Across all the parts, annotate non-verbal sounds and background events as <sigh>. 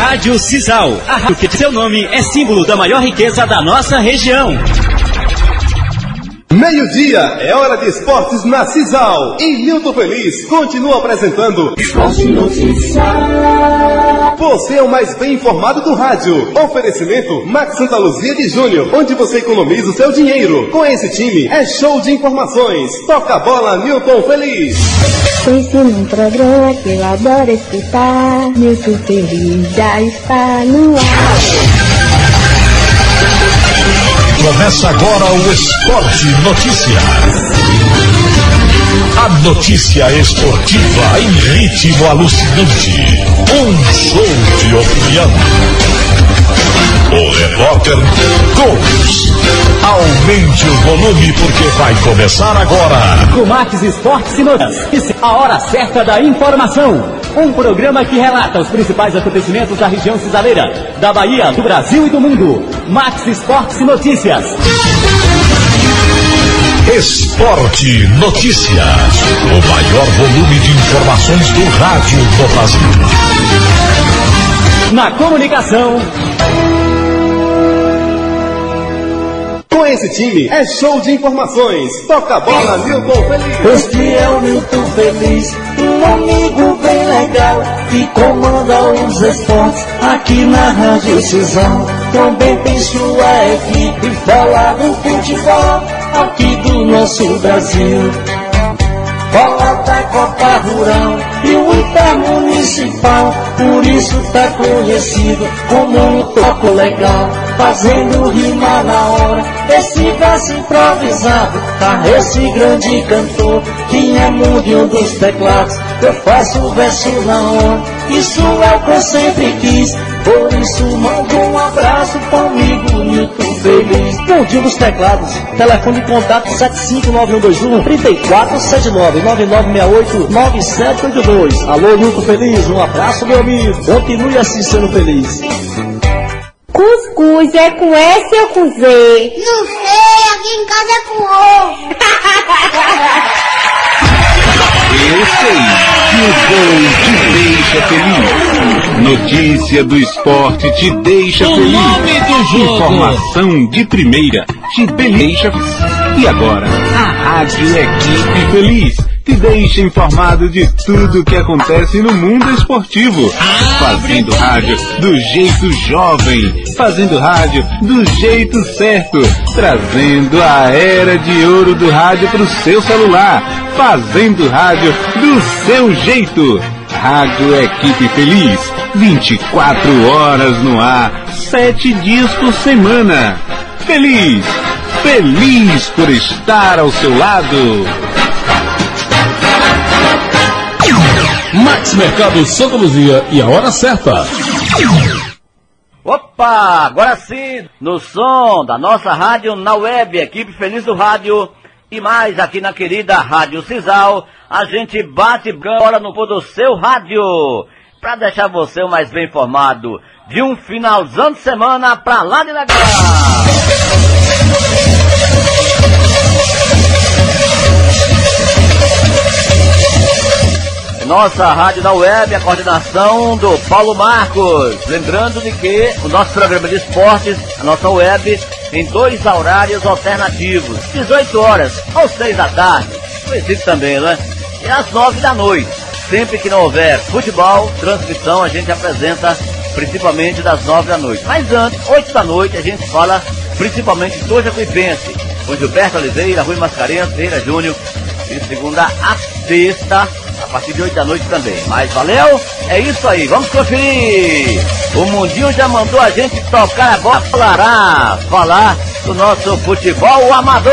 Rádio Cisal, a rádio que seu nome é símbolo da maior riqueza da nossa região. Meio-dia, é hora de esportes na Cisal. E Milton Feliz continua apresentando Esporte Notícia. Você é o mais bem informado do rádio. Oferecimento Max Santa Luzia de Júnior, onde você economiza o seu dinheiro. Com esse time, é show de informações. Toca a bola, Milton Feliz. Pense num programa que eu adoro escutar. Milton Feliz já está no ar. Começa agora o Esporte Notícia. A notícia esportiva em ritmo alucinante. Um show de opinião. O repórter Gomes. Aumente o volume porque vai começar agora. Com Max Esportes e Notícias, a hora certa da informação. Um programa que relata os principais acontecimentos da região cisaleira, da Bahia, do Brasil e do mundo. Max Esportes e Notícias. Esporte Notícia. O maior volume de informações do rádio do Brasil. Na comunicação, Com esse time, é show de informações. Toca a bola, Milton Feliz. Este é o Milton Feliz, um amigo legal que comanda os esportes aqui na Rádio Cisão. Também tem sua equipe falar do futebol aqui do nosso Brasil. Bola da Copa Rural e o Intermunicipal, por isso tá conhecido como um toco legal, fazendo rima na hora, esse verso improvisado, tá esse grande cantor, que é mundial dos teclados, eu faço verso na hora, isso é o que eu sempre quis, por isso mando um abraço comigo, Nilton Feliz. Mundinho dos teclados. Telefone de contato 75921 3479 9968 9782. Alô, Nilton Feliz. Um abraço, meu amigo. Continue assim sendo feliz. Cuscuz é com S ou com Z? Não sei, aqui em casa é com O. <laughs> Eu sei que o gol te deixa feliz. Notícia do esporte te deixa O feliz. nome do jogo. Informação de primeira te deixa feliz. E agora, a Rádio Equipe Feliz te deixa informado de tudo que acontece no mundo esportivo. Fazendo rádio do jeito jovem, fazendo rádio do jeito certo, trazendo a era de ouro do rádio pro seu celular, fazendo rádio do seu jeito. Rádio Equipe Feliz, 24 horas no ar, 7 dias por semana. Feliz, feliz por estar ao seu lado. Max Mercado Santa Luzia e a hora certa. Opa, agora sim, no som da nossa rádio na web, equipe Feliz do Rádio e mais aqui na querida Rádio Cisal, a gente bate agora no pôr do seu rádio, para deixar você mais bem informado de um finalzão de semana pra lá de legal. Nossa rádio da web, a coordenação do Paulo Marcos. Lembrando de que o nosso programa de esportes, a nossa web, tem dois horários alternativos: 18 horas ou 6 da tarde. Conhecido também, né? E às 9 da noite. Sempre que não houver futebol, transmissão, a gente apresenta principalmente das 9 da noite. Mas antes, 8 da noite, a gente fala principalmente do Jacuipense. Com Gilberto Oliveira, Rui Mascarenhas, Ferreira Júnior, de segunda a sexta, partir de 8 da noite também. Mas valeu? É isso aí, vamos conferir! O Mundinho já mandou a gente tocar a bola, falará, falar do nosso futebol amador!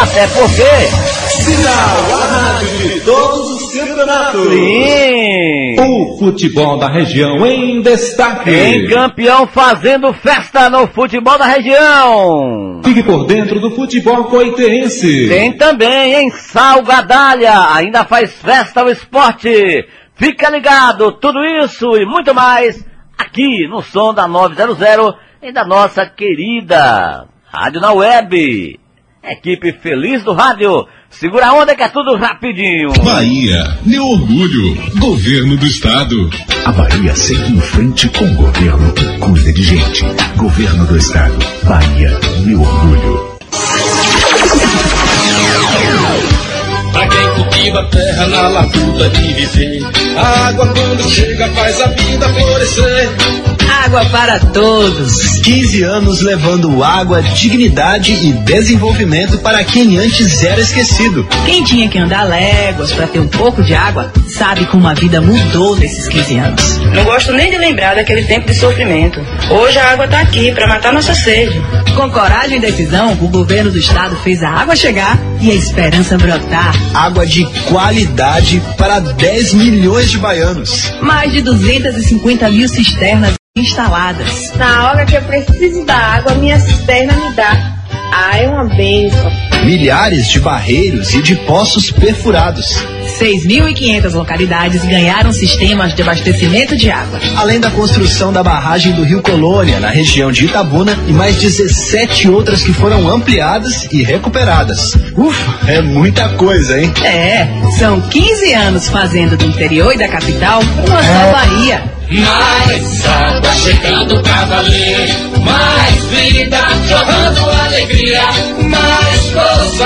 Até porque... Sinal, a rádio de todos os campeonatos. Sim! O futebol da região em destaque. Tem campeão fazendo festa no futebol da região! Fique por dentro do futebol coitense. Tem também em Salgadalha, ainda faz festa o esporte. Fica ligado, tudo isso e muito mais aqui no som da 900 e da nossa querida Rádio na Web. Equipe Feliz do Rádio, Segura a onda que é tudo rapidinho. Bahia, meu orgulho. Governo do Estado. A Bahia segue em frente com o governo que cuida de gente. Governo do Estado. Bahia, meu orgulho. Pra quem cultiva a terra na lavoura de viver, a água quando chega faz a vida florescer. Água para todos. 15 anos levando água, dignidade e desenvolvimento para quem antes era esquecido. Quem tinha que andar léguas para ter um pouco de água, sabe como a vida mudou nesses 15 anos. Não gosto nem de lembrar daquele tempo de sofrimento. Hoje a água está aqui para matar nossa sede. Com coragem e decisão, o governo do estado fez a água chegar e a esperança brotar. Água de qualidade para 10 milhões de baianos. Mais de 250 mil cisternas instaladas. Na hora que eu preciso da água, minha cisterna me dá. Ah, é uma benção. Milhares de barreiros e de poços perfurados. 6.500 localidades ganharam sistemas de abastecimento de água. Além da construção da barragem do Rio Colônia, na região de Itabuna, e mais 17 outras que foram ampliadas e recuperadas. Ufa, é muita coisa, hein? É, são 15 anos fazendo do interior e da capital uma só Bahia. Mais água chegando pra valer, mais vida jorrando alegria, mais força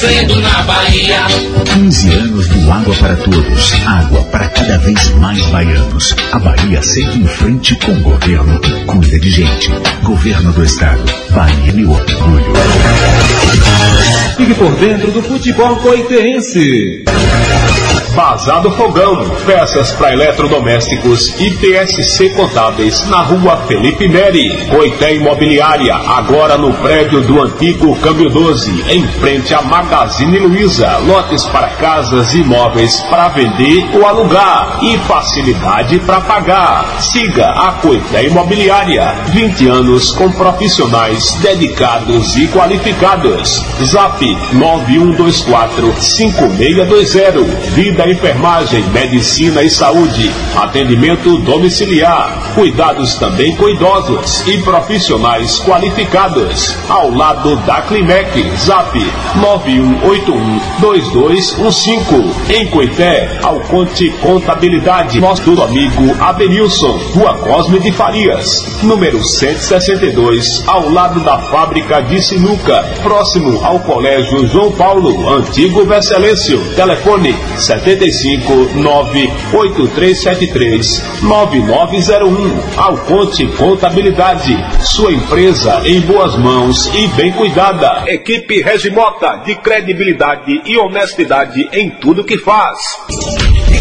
crescendo na Bahia. 15 anos do Água para Todos. Água para cada vez mais baianos. A Bahia segue em frente com o governo que cuida de gente. Governo do Estado. Bahia meu orgulho. Fique por dentro do futebol coiteense. Bazar Fogão, peças para eletrodomésticos e PSC Contábeis na rua Felipe Neri. Coité Imobiliária, agora no prédio do antigo Câmbio 12, em frente à Magazine Luiza. Lotes para casas e imóveis para vender ou alugar e facilidade para pagar. Siga a Coité Imobiliária, 20 anos com profissionais dedicados e qualificados. Zap 9124 5620. Vida enfermagem, medicina e saúde, atendimento domiciliar, cuidados também com idosos e profissionais qualificados. Ao lado da Climec, Zap 91812215. Em Coité, Alconte Contabilidade, nosso amigo Abenilson, Rua Cosme de Farias, número 162, ao lado da fábrica de sinuca, próximo ao Colégio João Paulo, antigo Vescelêncio. Telefone 75 98373 9901. Alconte Contabilidade. Sua empresa em boas mãos e bem cuidada. Equipe Regimota de credibilidade e honestidade em tudo que faz.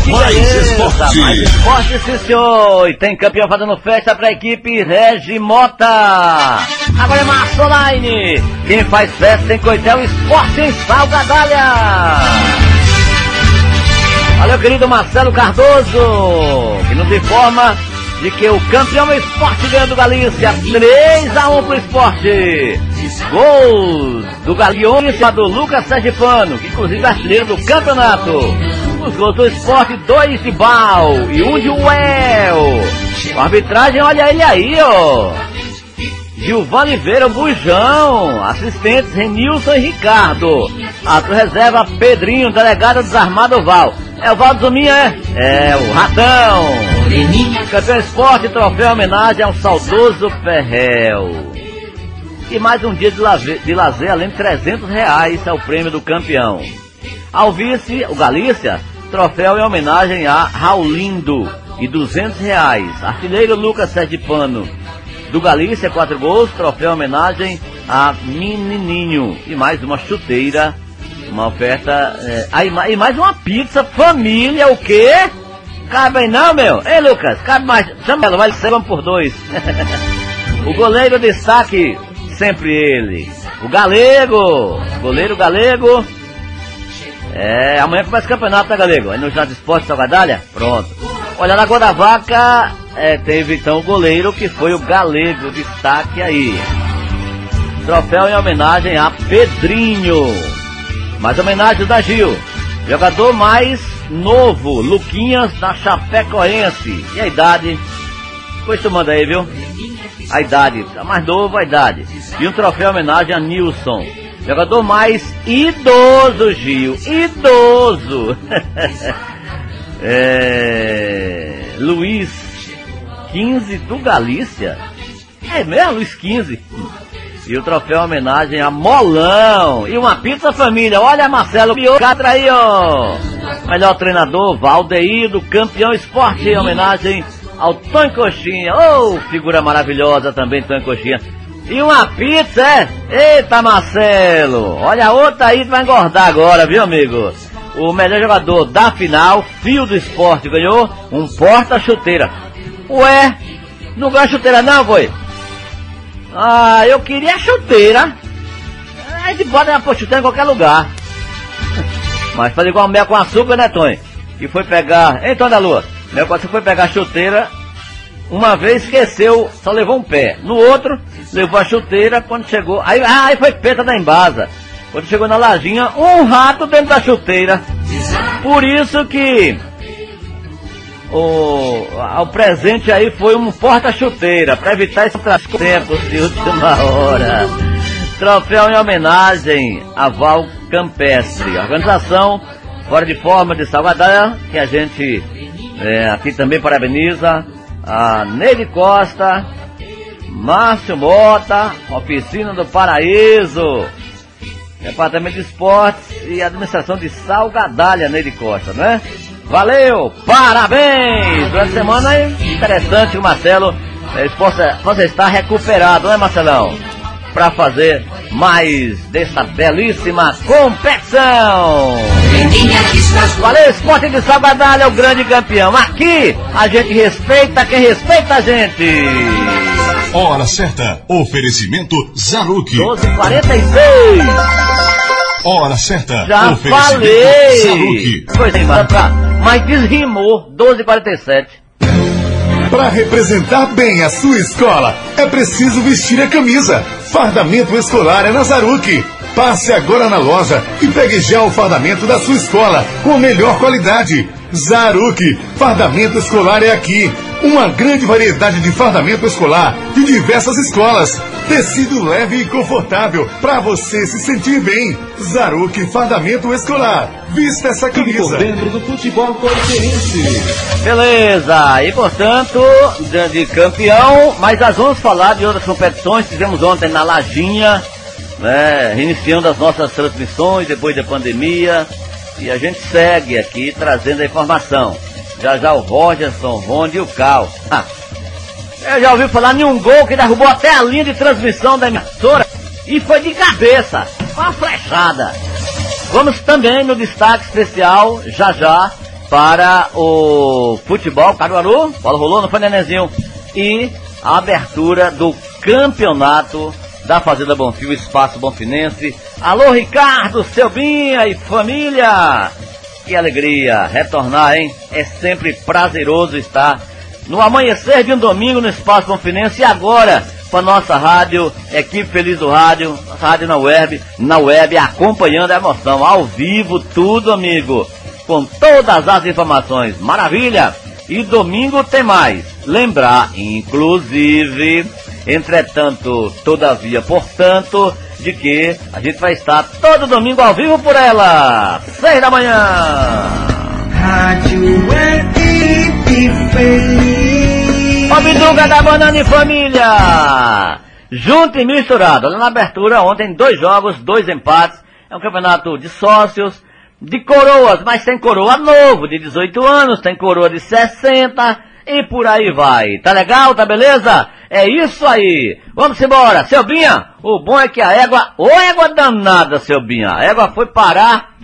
Mais esporte. Mais esporte, sim, senhor. E tem campeão fazendo festa para a equipe Regimota. Agora é Março Online. Quem faz festa em Coitel Esporte em Salgadalha. Valeu, querido Marcelo Cardoso, que nos informa de que o campeão esporte ganha do Galícia 3 a 1 pro esporte. Gols do Galeone do Lucas Sergipano, que inclusive é artilheiro do campeonato. Os gols do esporte, dois de Bal e um de Well. A arbitragem, olha ele aí, ó. Gilvan Oliveira, Bujão, assistentes Renilson e Ricardo. Ato reserva Pedrinho, delegado desarmado Val. É o Val Zuminha, é? É o Ratão. Campeão Esporte, troféu homenagem ao saudoso Ferrel. E mais um dia de lazer, de lazer além de 300 reais é o prêmio do campeão. Ao vice, o Galícia, troféu em homenagem a Raulindo e 200 reais. Artilheiro Lucas Sergipano do Galícia, quatro gols, troféu em homenagem a Menininho e mais uma chuteira, uma oferta, é, aí, e mais uma pizza família, o quê? Cabe não, meu? Ei, Lucas, cabe mais, chama ela, vai ser por dois. <laughs> o goleiro destaque, sempre ele. O Galego, goleiro Galego. É, amanhã começa o campeonato, tá, Galego? Aí no de Esporte Salgadalha? Pronto. Olha, na Gol da Vaca, é, teve então o goleiro que foi o Galego, destaque aí. Troféu em homenagem a Pedrinho. Mais homenagem da Gil. Jogador mais novo, Luquinhas da Chapecoense. E a idade Depois tu manda aí, viu? A idade, tá mais novo a idade. E um troféu em homenagem a Nilson. Jogador mais idoso, Gil. Idoso. <laughs> é... Luiz 15 do Galícia. É mesmo, Luiz 15. E o troféu em homenagem a Molão. E uma pizza família. Olha, Marcelo Piocatra aí, ó. Melhor treinador, Valdeir, do campeão esporte, em homenagem ao Tony Coxinha. Oh, figura maravilhosa também, Tony Coxinha. E uma pizza, é? Eita, Marcelo. Olha outra aí vai engordar agora, viu, amigo? O melhor jogador da final, Fio do Esporte, ganhou um porta-chuteira. Ué, não ganha chuteira não, foi? Ah, eu queria chuteira. A gente bota uma chuteira em qualquer lugar. <laughs> Mas fazer igual mel com açúcar, né, Tony? E foi pegar. Então, da lua, mel com açúcar foi pegar a chuteira. Uma vez esqueceu, só levou um pé. No outro, levou a chuteira. Quando chegou. Aí, ah, aí foi peta da embasa. Quando chegou na lajinha, um rato dentro da chuteira. Por isso que o, o presente aí foi um porta-chuteira, para evitar esses tempos de última hora. Troféu em homenagem a Val Campestre. Organização Fora de Forma de Salvador, que a gente é, aqui também parabeniza a Neide Costa, Márcio Mota, Oficina do Paraíso, Departamento de Esportes e Administração de Salgadalha, Neide Costa, né? Valeu, parabéns! Durante a semana é interessante o Marcelo possa, possa estar recuperado, né Marcelão? Para fazer mais dessa belíssima competição! Valeu, Esporte de Salvador é o grande campeão. Aqui a gente respeita quem respeita a gente. Hora certa, oferecimento Zaruki. 1246. Hora certa. Já falei. Pois é, pra, mas desrimou. 12h47. Para representar bem a sua escola, é preciso vestir a camisa. Fardamento escolar é na Zaruque. Passe agora na loja e pegue já o fardamento da sua escola com a melhor qualidade. Zaruque, fardamento escolar é aqui. Uma grande variedade de fardamento escolar de diversas escolas. Tecido leve e confortável para você se sentir bem. Zaruque Fardamento Escolar. Vista essa camisa. Por dentro do futebol coincerense. Beleza, e portanto, de campeão, mas nós vamos falar de outras competições. Fizemos ontem na Lajinha, né, reiniciando as nossas transmissões depois da pandemia. E a gente segue aqui trazendo a informação. Já já o Rogerson, Ronde e o Cal. Eu já ouvi falar em um gol que derrubou até a linha de transmissão da emissora e foi de cabeça, uma flechada. Vamos também no destaque especial, já já, para o futebol Caruaru, bola rolou, não foi Nenezinho, e a abertura do campeonato da Fazenda Bonfim, Espaço Bonfinense. Alô, Ricardo, Selbinha e família! Que alegria retornar, hein? É sempre prazeroso estar no amanhecer de um domingo no Espaço Bonfinense e agora para nossa rádio, equipe Feliz do Rádio, rádio na web, na web, acompanhando a emoção, ao vivo, tudo, amigo, com todas as informações. Maravilha! E domingo tem mais. Lembrar, inclusive, entretanto, todavia, portanto, de que a gente vai estar todo domingo ao vivo por ela, seis da manhã. Rádio Feliz. Biduga da Banana e Família! Junto e misturado. Lá na abertura, ontem, dois jogos, dois empates. É um campeonato de sócios, de coroas, mas tem coroa novo, de 18 anos, tem coroa de 60 e por aí vai. Tá legal? Tá beleza? É isso aí. Vamos embora. Selbinha, o bom é que a égua, ô égua danada, Selbinha, a égua foi parar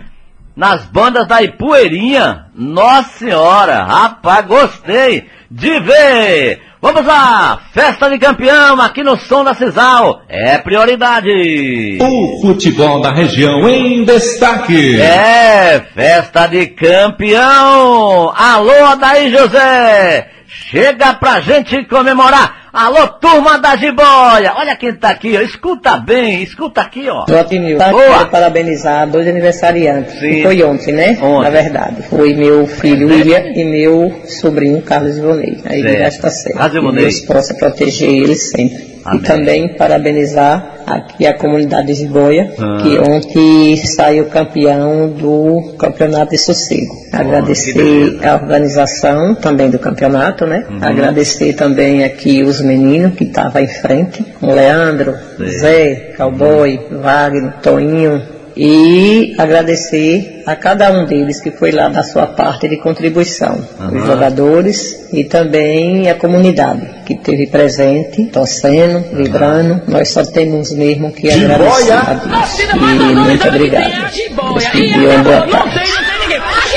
nas bandas da Ipueirinha. Nossa senhora, rapaz, gostei de ver. Vamos lá, festa de campeão aqui no Som da Cisal. É prioridade. O futebol da região em destaque. É, festa de campeão. Alô, Adaí José. Chega pra gente comemorar. Alô, turma da jiboia. Olha quem tá aqui, ó. Escuta bem, escuta aqui, ó. Jotinil, quero parabenizar dois aniversariantes. Sim. Foi ontem, né? Ontem. Na verdade. Foi meu filho William e meu sobrinho Carlos Ivonei. Aí ele Certo. já está certo. Carlos Ivonei. Deus possa proteger eles sempre. Amém. E também parabenizar aqui a comunidade de Jiboia, Ah. que ontem saiu campeão do Campeonato de Sossego. Agradecer a organização também do campeonato, né? Uhum. Agradecer também aqui os meninos que estavam em frente, o Leandro, Sim. Zé, Cowboy, Wagner, Toinho, e agradecer a cada um deles que foi lá da sua parte de contribuição, Aham. os jogadores e também a comunidade que esteve presente, torcendo, vibrando. Nós só temos mesmo que agradecer a Deus. E muito obrigado. Deus dê uma boa tarde.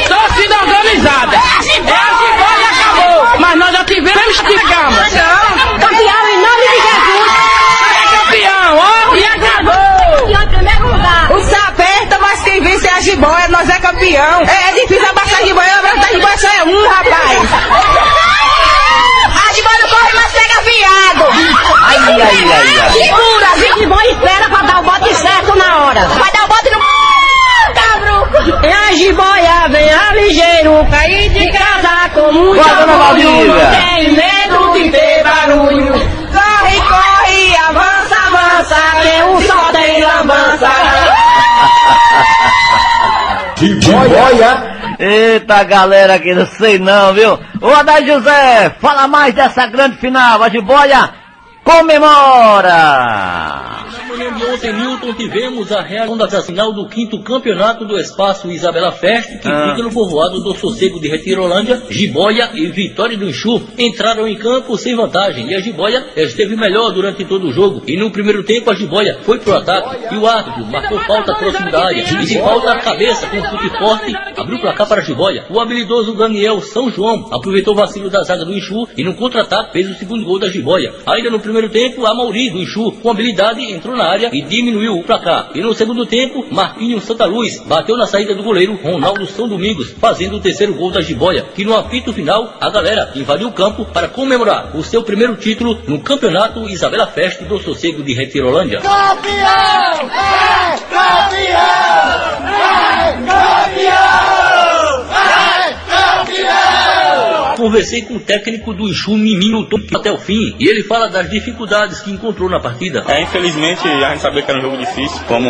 Torcida organizada. É a Jiboia e acabou. Mas que ficamos. Campeão em nome de Jesus. É campeão, ó. E acabou. em primeiro lugar. O céu aperta, mas quem vence é a Jiboia. Nós é campeão. É, difícil abaixar a Jiboia. A Jiboia só é um, rapaz. A Jiboia não corre, mas pega viado. Ai, ai, ai, ai. Segura, a Jiboia espera pra dar o bote certo na hora. Vai dar o bote no... Cabro. É a jiboia, vem a ligeiro, cair de casa com muito Vai, dona orgulho, Jiboia. Eita galera que não sei não, viu? Ô Adair José, fala mais dessa grande final. A jiboia comemora. Na manhã de ontem, Newton, tivemos a realização da final do quinto campeonato do Espaço Isabela Fest, que Ah. fica no povoado do Sossego de Retirolândia. Jiboia e Vitória do Enxu entraram em campo sem vantagem e a Jiboia esteve melhor durante todo o jogo. E no primeiro tempo, a Jiboia foi pro ataque e o árbitro marcou falta próximo da área. E de falta a cabeça com chute forte, abriu o placar para a Jiboia. O habilidoso Daniel São João aproveitou o vacilo da zaga do Enxu e no contra-ataque fez o segundo gol da Jiboia. Ainda no primeiro tempo, a Mauri do Enxu, com habilidade, entrou na área e diminuiu o placar. E no segundo tempo, Marquinhos Santa Luz bateu na saída do goleiro Ronaldo São Domingos, fazendo o terceiro gol da Jiboia. Que no apito final, a galera invadiu o campo para comemorar o seu primeiro título no campeonato Isabela Fest do Sossego de Retirolândia. Campeão! É campeão! É campeão! É! Conversei com o técnico do Enxu, Miminho até o fim, e ele fala das dificuldades que encontrou na partida. É, infelizmente, a gente sabia que era um jogo difícil, como,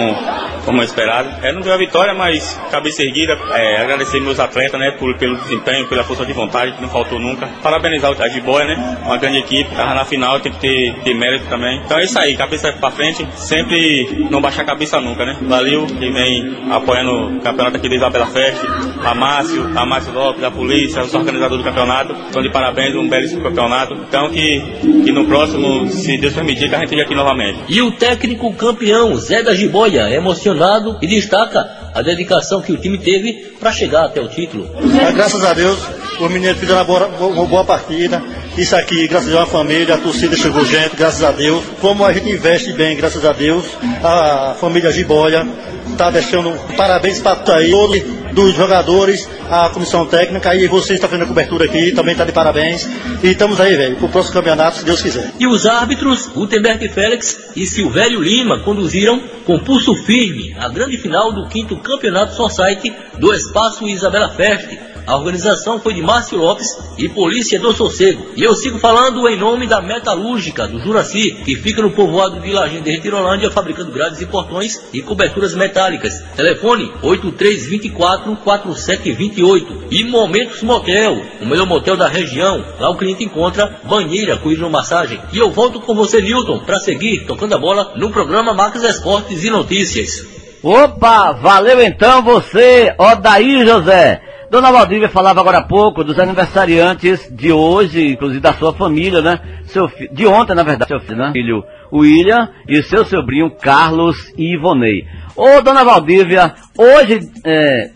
como esperado. É, não deu a vitória, mas cabeça erguida. É, agradecer meus atletas, né, por, pelo desempenho, pela força de vontade, que não faltou nunca. Parabenizar o Jiboia, né, uma grande equipe. Tava na final, tem que ter, ter mérito também. Então é isso aí, cabeça pra frente, sempre não baixar a cabeça nunca, né. Valeu, quem vem apoiando o campeonato aqui da Isabela Fest, a Márcio, a Márcio Lopes, a polícia, os organizadores do campeonato. Então, de parabéns, um belíssimo campeonato. Então, que, que no próximo, se Deus permitir, que a gente esteja aqui novamente. E o técnico campeão, Zé da Jiboia, emocionado e destaca a dedicação que o time teve para chegar até o título. Mas, graças a Deus, os meninos fizeram uma boa, uma boa partida. Isso aqui, graças a Deus, a família, a torcida chegou gente, graças a Deus. Como a gente investe bem, graças a Deus, a família Jiboia está deixando parabéns para todos dos jogadores, a comissão técnica e você está fazendo a cobertura aqui, também está de parabéns. E estamos aí, velho, para o próximo campeonato, se Deus quiser. E os árbitros, Gutenberg Félix e Silvério Lima, conduziram com pulso firme a grande final do quinto campeonato Society do Espaço Isabela Fest. A organização foi de Márcio Lopes e Polícia do Sossego. E eu sigo falando em nome da Metalúrgica do Juraci, que fica no povoado de Lagem de Retirolândia, fabricando grades e portões e coberturas metálicas. Telefone 8324-4728. E Momentos Motel, o melhor motel da região. Lá o cliente encontra banheira com hidromassagem. E eu volto com você, Newton, para seguir tocando a bola no programa Marcos Esportes e Notícias. Opa, valeu então você, Odair José. Dona Valdívia falava agora há pouco dos aniversariantes de hoje, inclusive da sua família, né? Seu fi- de ontem, na verdade, seu filho, né? filho William e seu sobrinho Carlos e Ivonei. Ô, Dona Valdívia, hoje, é,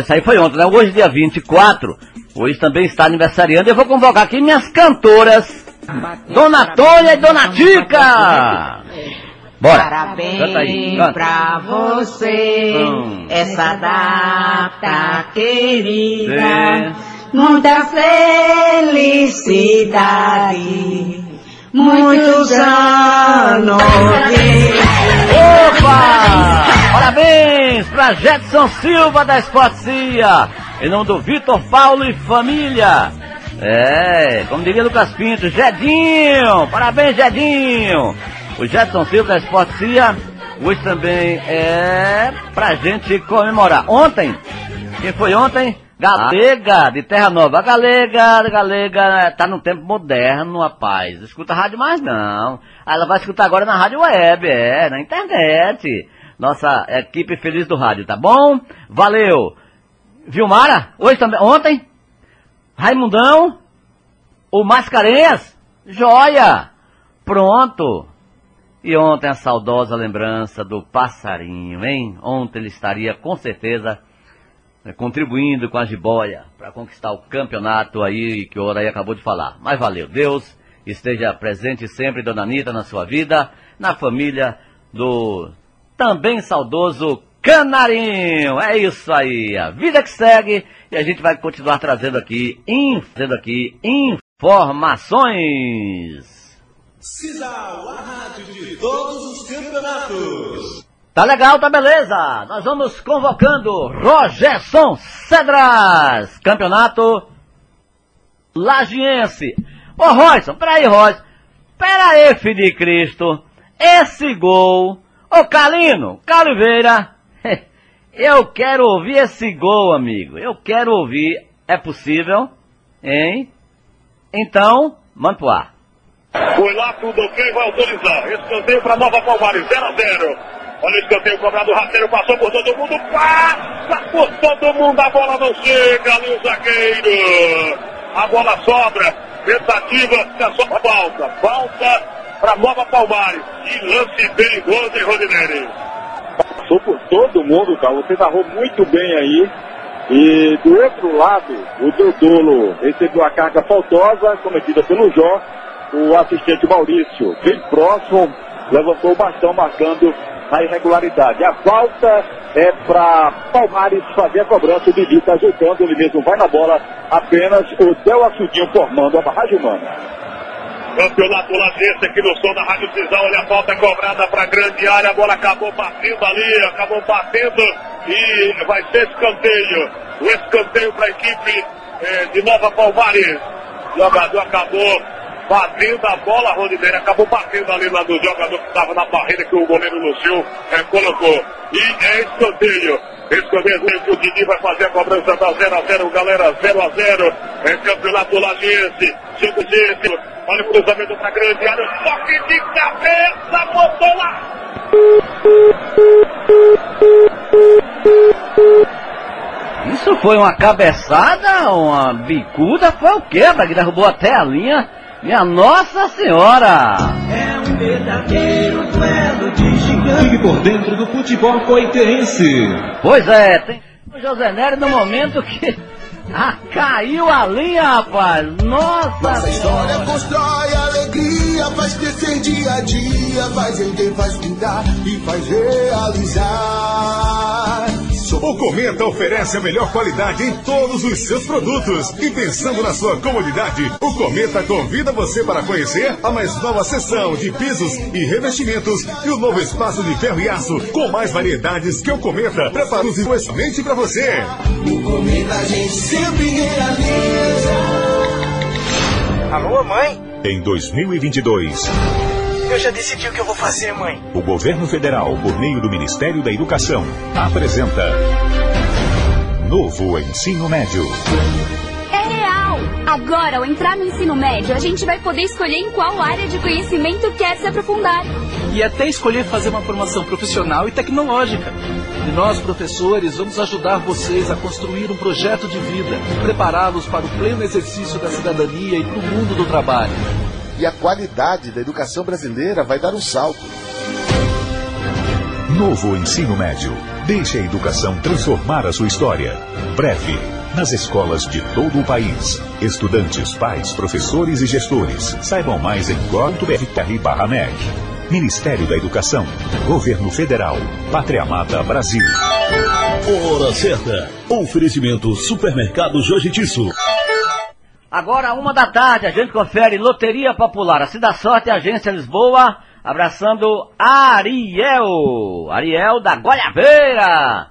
isso aí foi ontem, né? Hoje, dia 24, hoje também está aniversariando. Eu vou convocar aqui minhas cantoras, Dona Tônia e Dona Tica. Bora. Canta aí, Parabéns canta. pra você, Hum. essa data querida. É. muita felicidade, muitos anos de... Opa! Parabéns para Jetson Silva da Escocia, em nome do Vitor Paulo e família. É, como diria Lucas Pinto, Jedinho! Parabéns, Jedinho! O Jetson Silva Escocia, hoje também é pra gente comemorar. Ontem, quem foi ontem? Galega, de Terra Nova. Galega, Galega tá no tempo moderno, rapaz. Escuta rádio mais não. Ela vai escutar agora na rádio web, é, na internet. Nossa equipe feliz do rádio, tá bom? Valeu. Vilmara, hoje também, ontem? Raimundão? O Mascarenhas? Joia! Pronto! E ontem a saudosa lembrança do passarinho, hein? Ontem ele estaria com certeza né, contribuindo com a jiboia para conquistar o campeonato aí que o Oraí acabou de falar. Mas valeu, Deus esteja presente sempre, Dona Anitta, na sua vida, na família do também saudoso Canarinho. É isso aí, a vida que segue e a gente vai continuar trazendo aqui, trazendo aqui informações. Cisal, a rádio de todos os campeonatos. Tá legal, tá beleza. Nós vamos convocando Rogerson Cedras, campeonato lagiense. Ô Royson, peraí, Royson. Peraí, filho de Cristo. Esse gol. Ô Calino, Caliveira. <laughs> Eu quero ouvir esse gol, amigo. Eu quero ouvir. É possível? Hein? Então, manda pro ar. Foi lá, tudo ok, vai autorizar. Escanteio para Nova Palmares, 0 a 0 Olha o escanteio cobrado, o rasteiro passou por todo mundo, passa por todo mundo, a bola não chega ali o zagueiro. A bola sobra, tentativa, só falta, falta para Nova Palmares. Que lance perigoso, hein, Rodinelli? Passou por todo mundo, cara, você narrou muito bem aí. E do outro lado, o Dodolo recebeu a carga faltosa, cometida pelo Jó. O assistente Maurício, bem próximo, levantou o bastão marcando a irregularidade. A falta é para Palmares fazer a cobrança. O Didi está ajeitando, ele mesmo vai na bola. Apenas o Del Açudinho formando a barragem humana. Campeonato Lazense aqui no som da Rádio Cisão. Olha a falta cobrada para grande área. A bola acabou batendo ali, acabou batendo e vai ser escanteio. O escanteio para a equipe eh, de Nova Palmares. O jogador acabou batendo a bola, Rodineiro acabou batendo ali lá do jogador que estava na barreira que o goleiro Lucio é, colocou. E é escanteio. Escanteio que o Didi vai fazer a cobrança da 0 a 0 galera, 0 a 0 É campeonato lagiense, 5 0 Olha o cruzamento para grande área, toque de cabeça, botou lá. Isso foi uma cabeçada, uma bicuda, foi o que derrubou até a linha minha Nossa Senhora! É um verdadeiro duelo de gigante. Fique por dentro do futebol coitense. Pois é, tem o José Nery no momento que <laughs> ah, caiu a linha, rapaz. Nossa, Nossa história constrói alegria, faz crescer dia a dia, faz entender, faz cuidar e faz realizar. O Cometa oferece a melhor qualidade em todos os seus produtos. E pensando na sua comodidade, o Cometa convida você para conhecer a mais nova seção de pisos e revestimentos e o novo espaço de ferro e aço com mais variedades que o Cometa preparou especialmente para você. O Cometa a gente sempre realiza. Alô, mãe? Em 2022. Eu já decidi o que eu vou fazer, mãe. O governo federal, por meio do Ministério da Educação, apresenta Novo Ensino Médio. É real! Agora, ao entrar no ensino médio, a gente vai poder escolher em qual área de conhecimento quer se aprofundar. E até escolher fazer uma formação profissional e tecnológica. E nós, professores, vamos ajudar vocês a construir um projeto de vida, prepará-los para o pleno exercício da cidadania e para o mundo do trabalho e a qualidade da educação brasileira vai dar um salto. Novo ensino médio. Deixe a educação transformar a sua história. Breve. Nas escolas de todo o país. Estudantes, pais, professores e gestores. Saibam mais em gov.br/mec. Ministério da Educação. Governo Federal. Pátria Amada Brasil. Hora certa. Oferecimento Supermercado Jorge Tisso. Agora, uma da tarde, a gente confere Loteria Popular. A Cida Sorte, Agência Lisboa, abraçando Ariel. Ariel da Goiaveira.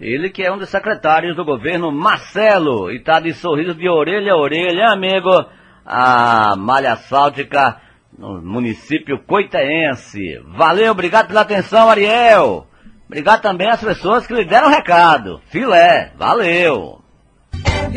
Ele que é um dos secretários do governo, Marcelo, e tá de sorriso de orelha a orelha, amigo, a malha asfáltica no município coitense. Valeu, obrigado pela atenção, Ariel. Obrigado também às pessoas que lhe deram recado. Filé, valeu. É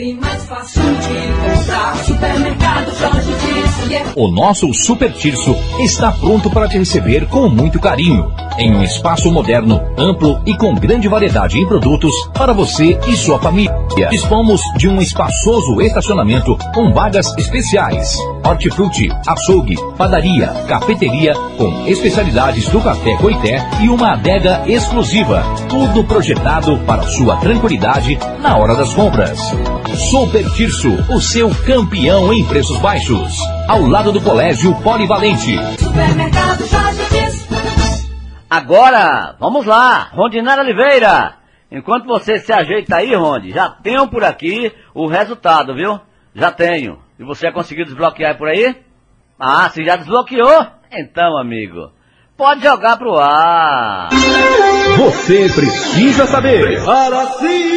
O nosso Super Tirso está pronto para te receber com muito carinho. Em um espaço moderno, amplo e com grande variedade em produtos para você e sua família. Dispomos de um espaçoso estacionamento com vagas especiais. Hortifruti, açougue, padaria, cafeteria com especialidades do café coité e uma adega exclusiva. Tudo projetado para sua tranquilidade na hora das compras. Super Tirso, o seu campeão em preços baixos. Ao lado do Colégio Polivalente. Supermercado Jorge Tirso. Agora, vamos lá, Rondinara Oliveira. Enquanto você se ajeita aí, Rondi, já tenho por aqui o resultado, viu? Já tenho. E você conseguiu desbloquear por aí? Ah, se já desbloqueou? Então, amigo, pode jogar pro ar. Você precisa saber.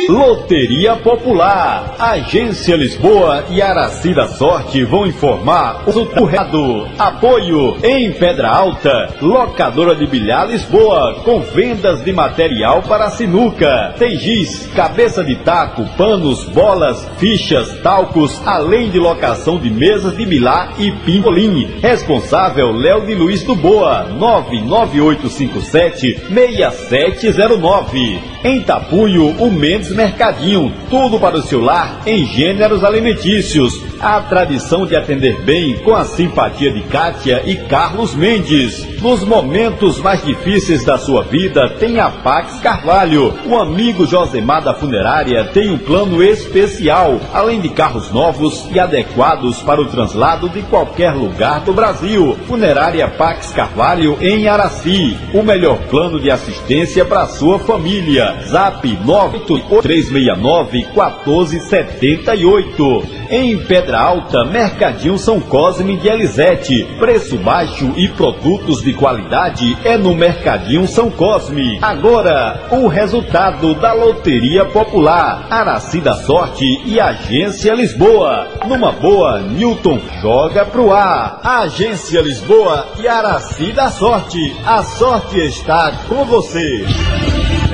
Loteria Popular. Agência Lisboa e Araci da Sorte vão informar o resultado. Apoio em Pedra Alta. Locadora de bilhar Lisboa. Com vendas de material para sinuca. Tem giz, cabeça de taco, panos, bolas, fichas, talcos, além de locação de mesas de bilhar e pimpolim. Responsável Léo de Luiz do Boa. 99857 6709. Em Tapuio, o Mendes Mercadinho. Tudo para o seu lar em gêneros alimentícios. A tradição de atender bem com a simpatia de Kátia e Carlos Mendes. Nos momentos mais difíceis da sua vida, tem a Pax Carvalho. O amigo Josemar da Funerária tem um plano especial, além de carros novos e adequados para o translado de qualquer lugar do Brasil. Funerária Pax Carvalho em Araci. O melhor plano de assistência para sua família. Zap 98369 1478. Em Pedra Alta, Mercadinho São Cosme de Elisete. Preço baixo e produtos de qualidade é no Mercadinho São Cosme. Agora, o resultado da Loteria Popular, Araci da Sorte e Agência Lisboa. Numa boa, Newton joga pro ar. Agência Lisboa e Araci da Sorte. A sorte está com você.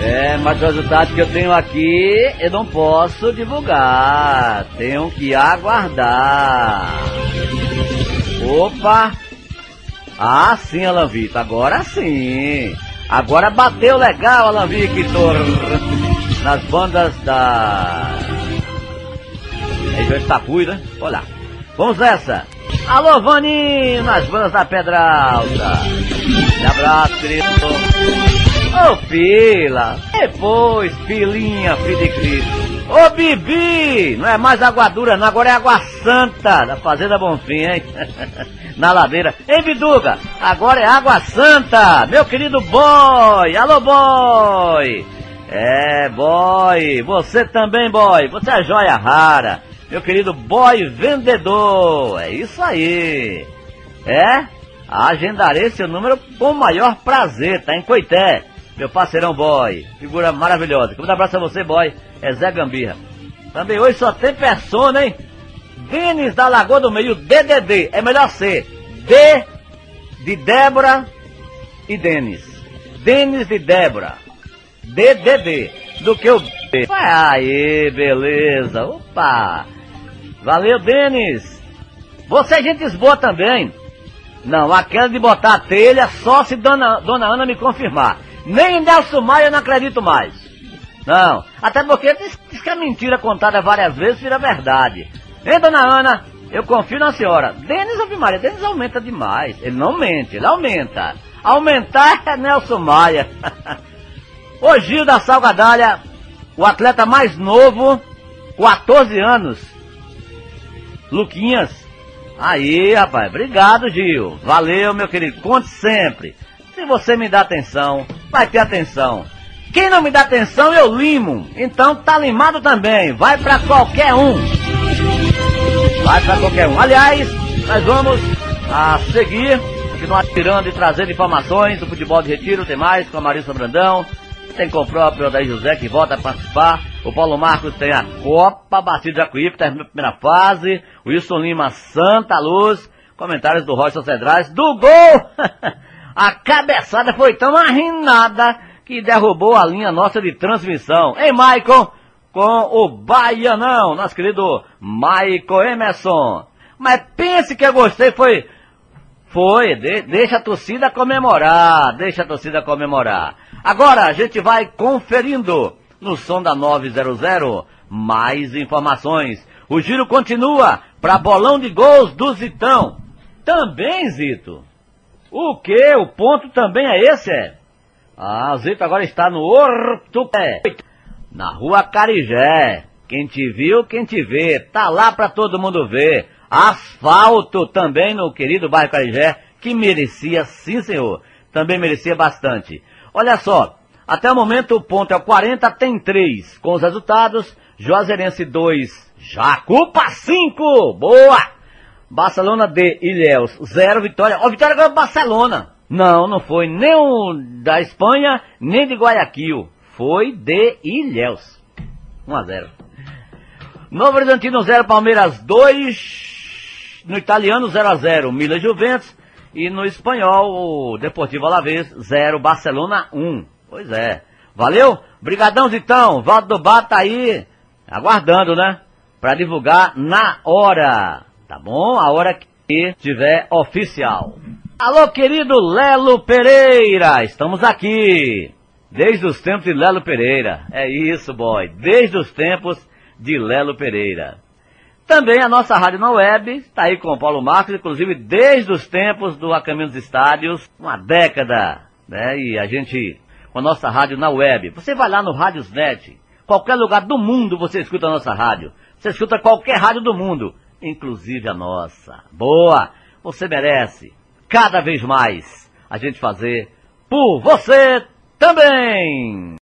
É, mas o resultado que eu tenho aqui eu não posso divulgar. Tenho que aguardar. Opa! Ah, sim, Alan agora sim. Agora bateu legal, Alan Victor. Nas bandas da. Região Itapuí, né? Olha lá. Vamos nessa. Alô, Vaninho, nas bandas da Pedra Alta. Um abraço, querido. Ô, fila. Depois, filinha, filha de Cristo. Ô, Bibi! Não é mais água dura, não. Agora é água santa da Fazenda Bonfim, hein? <laughs> Na ladeira. Hein, Biduga? Agora é água santa. Meu querido boy. Alô, boy. É, boy. Você também, boy. Você é joia rara. Meu querido boy vendedor. É isso aí. É? Agendarei seu número com o maior prazer, tá em Coité. Meu parceirão boy. Figura maravilhosa. Um abraço a você, boy. É Zé Gambirra. Também hoje só tem persona, hein? Denis da Lagoa do Meio, DDD. É melhor ser D de Débora e Denis. Denis de Débora. DDD. Do que o B. Aí, beleza. Opa. Valeu, Denis. Você é gente boa também. Não, aquela de botar a telha só se Dona, Dona Ana me confirmar. Nem Nelson Maia eu não acredito mais. Não, até porque diz, diz que a mentira contada várias vezes vira verdade. Hein, Dona Ana? Eu confio na senhora. Denis Ave Denis aumenta demais. Ele não mente, ele aumenta. Aumentar é Nelson Maia. <laughs> o Gil da Salgadalha, o atleta mais novo, 14 anos. Luquinhas. Aí, rapaz, obrigado, Gil. Valeu, meu querido. Conte sempre. Se você me dá atenção, vai ter atenção. Quem não me dá atenção, eu limo. Então tá limado também. Vai pra qualquer um. Vai pra qualquer um. Aliás, nós vamos a seguir, continuar tirando e trazendo informações do futebol de retiro, tem mais com a Marisa Brandão, tem com o próprio Odair José que volta a participar. O Paulo Marcos tem a Copa Batida de Acuípe, terminou a primeira fase. Wilson Lima Santa Luz. Comentários do Rocha Cedrais. Do gol! <laughs> a cabeçada foi tão arrinada que derrubou a linha nossa de transmissão. Hein, Michael? Com o Baianão, nosso querido Michael Emerson. Mas pense que eu gostei, foi. Foi, de, deixa a torcida comemorar, deixa a torcida comemorar. Agora a gente vai conferindo no som da 900 mais informações. O giro continua para bolão de gols do Zitão. Também, Zito. O que? O ponto também é esse, é? Ah, Zito agora está no Hortupé, na rua Carijé. Quem te viu, quem te vê. Tá lá para todo mundo ver. Asfalto também no querido bairro Carijé, que merecia, sim senhor. Também merecia bastante. Olha só, até o momento o ponto é o 40, tem 3. Com os resultados, Juazeirense 2, Jacupa 5, boa! Barcelona de Ilhéus 0, Vitória. Ó, Vitória ganhou Barcelona. Não, não foi nem o da Espanha, nem de Guayaquil. Foi de Ilhéus. 1 a 0. Novo Horizontino 0, Palmeiras 2. No italiano 0 a 0, Milan Juventus. E no espanhol, o Deportivo Alavés 0, Barcelona 1. Pois é. Valeu? Brigadão, Zitão. Valdo do Bar tá aí, aguardando, né? Pra divulgar na hora. Tá bom? A hora que tiver oficial. Alô, querido Lelo Pereira. Estamos aqui. Desde os tempos de Lelo Pereira. É isso, boy. Desde os tempos de Lelo Pereira. Também a nossa rádio na web, está aí com o Paulo Marcos, inclusive desde os tempos do A Caminho dos Estádios, uma década, né? E a gente, com a nossa rádio na web. Você vai lá no Rádiosnet, qualquer lugar do mundo você escuta a nossa rádio. Você escuta qualquer rádio do mundo, inclusive a nossa. Boa! Você merece, cada vez mais, a gente fazer por você também!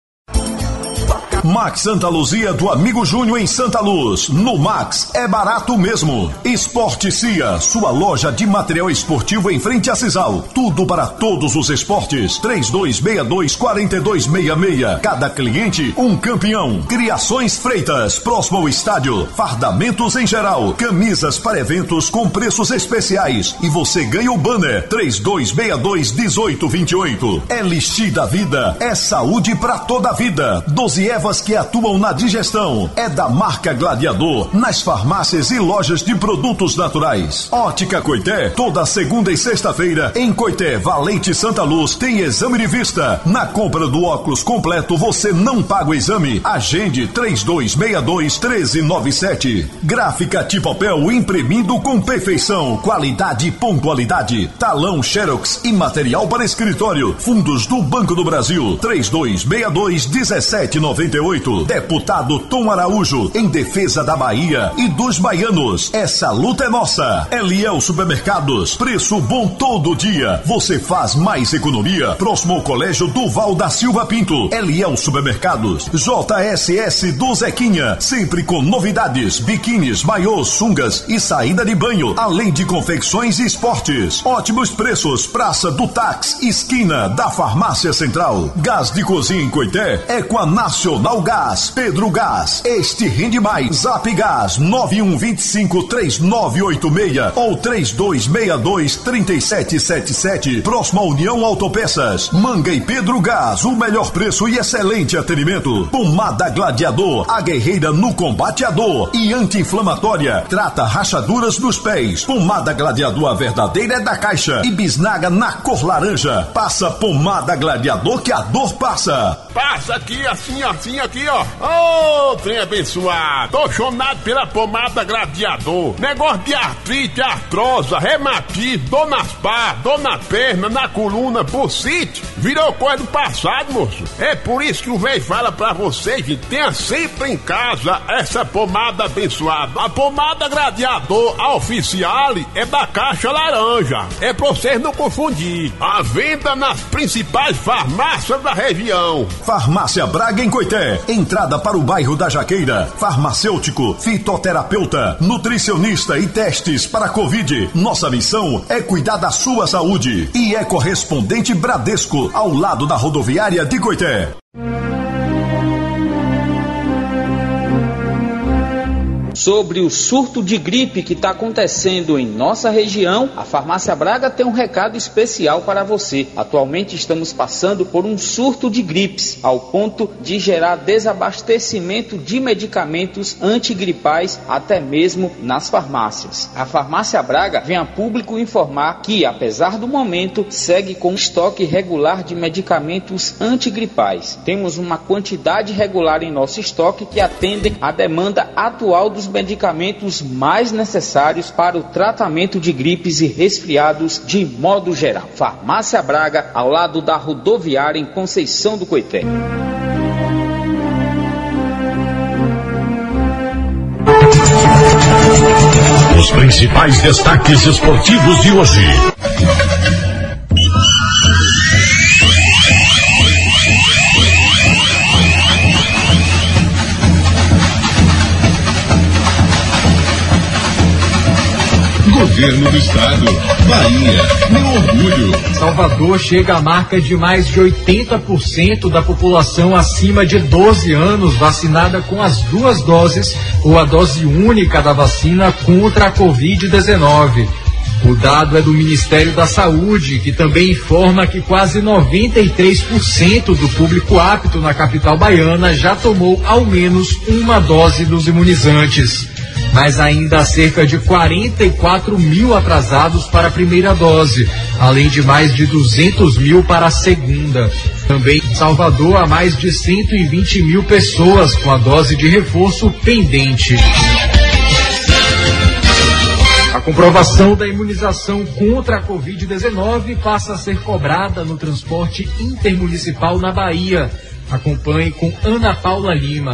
Max Santa Luzia do Amigo Júnior em Santa Luz. No Max é barato mesmo. Esporte Cia, sua loja de material esportivo em frente a Cisal. Tudo para todos os esportes. 3262-4266. Cada cliente, um campeão. Criações Freitas, próximo ao estádio. Fardamentos em geral. Camisas para eventos com preços especiais. E você ganha o banner. 3262-1828. É listir da vida. É saúde para toda a vida. 12 Que atuam na digestão. É da marca Gladiador, nas farmácias e lojas de produtos naturais. Ótica Coité, toda segunda e sexta-feira, em Coité, Valente Santa Luz, tem exame de vista. Na compra do óculos completo, você não paga o exame. Agende 3262-1397. Gráfica de papel imprimindo com perfeição, qualidade e pontualidade. Talão Xerox e material para escritório. Fundos do Banco do Brasil. 3262-1798. Deputado Tom Araújo, em defesa da Bahia e dos baianos. Essa luta é nossa. Eliel Supermercados, preço bom todo dia. Você faz mais economia. Próximo ao Colégio Duval da Silva Pinto. Eliel Supermercados. JSS do Zequinha, sempre com novidades, biquínis, maiôs, sungas e saída de banho, além de confecções e esportes. Ótimos preços, Praça do Tax, esquina da Farmácia Central. Gás de cozinha em Coité é com a Nacional Gás, Pedro Gás, este rende mais. Zap Gás 91253986 ou 32623777. Próxima União Autopeças. Manga e Pedro Gás, o melhor preço e excelente atendimento. Pomada Gladiador, a guerreira no combate à dor e anti-inflamatória. Trata rachaduras nos pés. Pomada Gladiador, a verdadeira é da caixa. E bisnaga na cor laranja. Passa pomada Gladiador que a dor passa. Passa aqui, assim, assim, aqui, ó. Ô, oh, trem abençoado. Chonado pela pomada gladiador. Negócio de artrite, artrosa, reumatismo, dor nas pás, dor na perna, na coluna, bucite. Virou coisa do passado, moço. É por isso que o velho fala pra vocês que tenha sempre em casa essa pomada abençoada. A pomada gladiador a oficiale é da caixa laranja. É pra vocês não confundir. A venda nas principais farmácias da região. Farmácia Braga em Coité. Coité. Entrada para o bairro da Jaqueira. Farmacêutico, fitoterapeuta, nutricionista e testes para Covid. Nossa missão é cuidar da sua saúde. E é correspondente Bradesco, ao lado da rodoviária de Coité. Sobre o surto de gripe que está acontecendo em nossa região, a Farmácia Braga tem um recado especial para você. Atualmente estamos passando por um surto de gripes, ao ponto de gerar desabastecimento de medicamentos antigripais até mesmo nas farmácias. A Farmácia Braga vem a público informar que, apesar do momento, segue com estoque regular de medicamentos antigripais. Temos uma quantidade regular em nosso estoque que atendem à demanda atual dos medicamentos mais necessários para o tratamento de gripes e resfriados de modo geral. Farmácia Braga, ao lado da rodoviária em Conceição do Coité. Os principais destaques esportivos de hoje. Governo do Estado. Bahia, meu orgulho. Salvador chega à marca de mais de 80% da população acima de 12 anos vacinada com as duas doses ou a dose única da vacina contra a Covid-19. O dado é do Ministério da Saúde, que também informa que quase 93% do público apto na capital baiana já tomou ao menos uma dose dos imunizantes. Mas ainda há cerca de 44 mil atrasados para a primeira dose, além de mais de 200 mil para a segunda. Também em Salvador há mais de 120 mil pessoas com a dose de reforço pendente. A comprovação da imunização contra a Covid-19 passa a ser cobrada no transporte intermunicipal na Bahia. Acompanhe com Ana Paula Lima.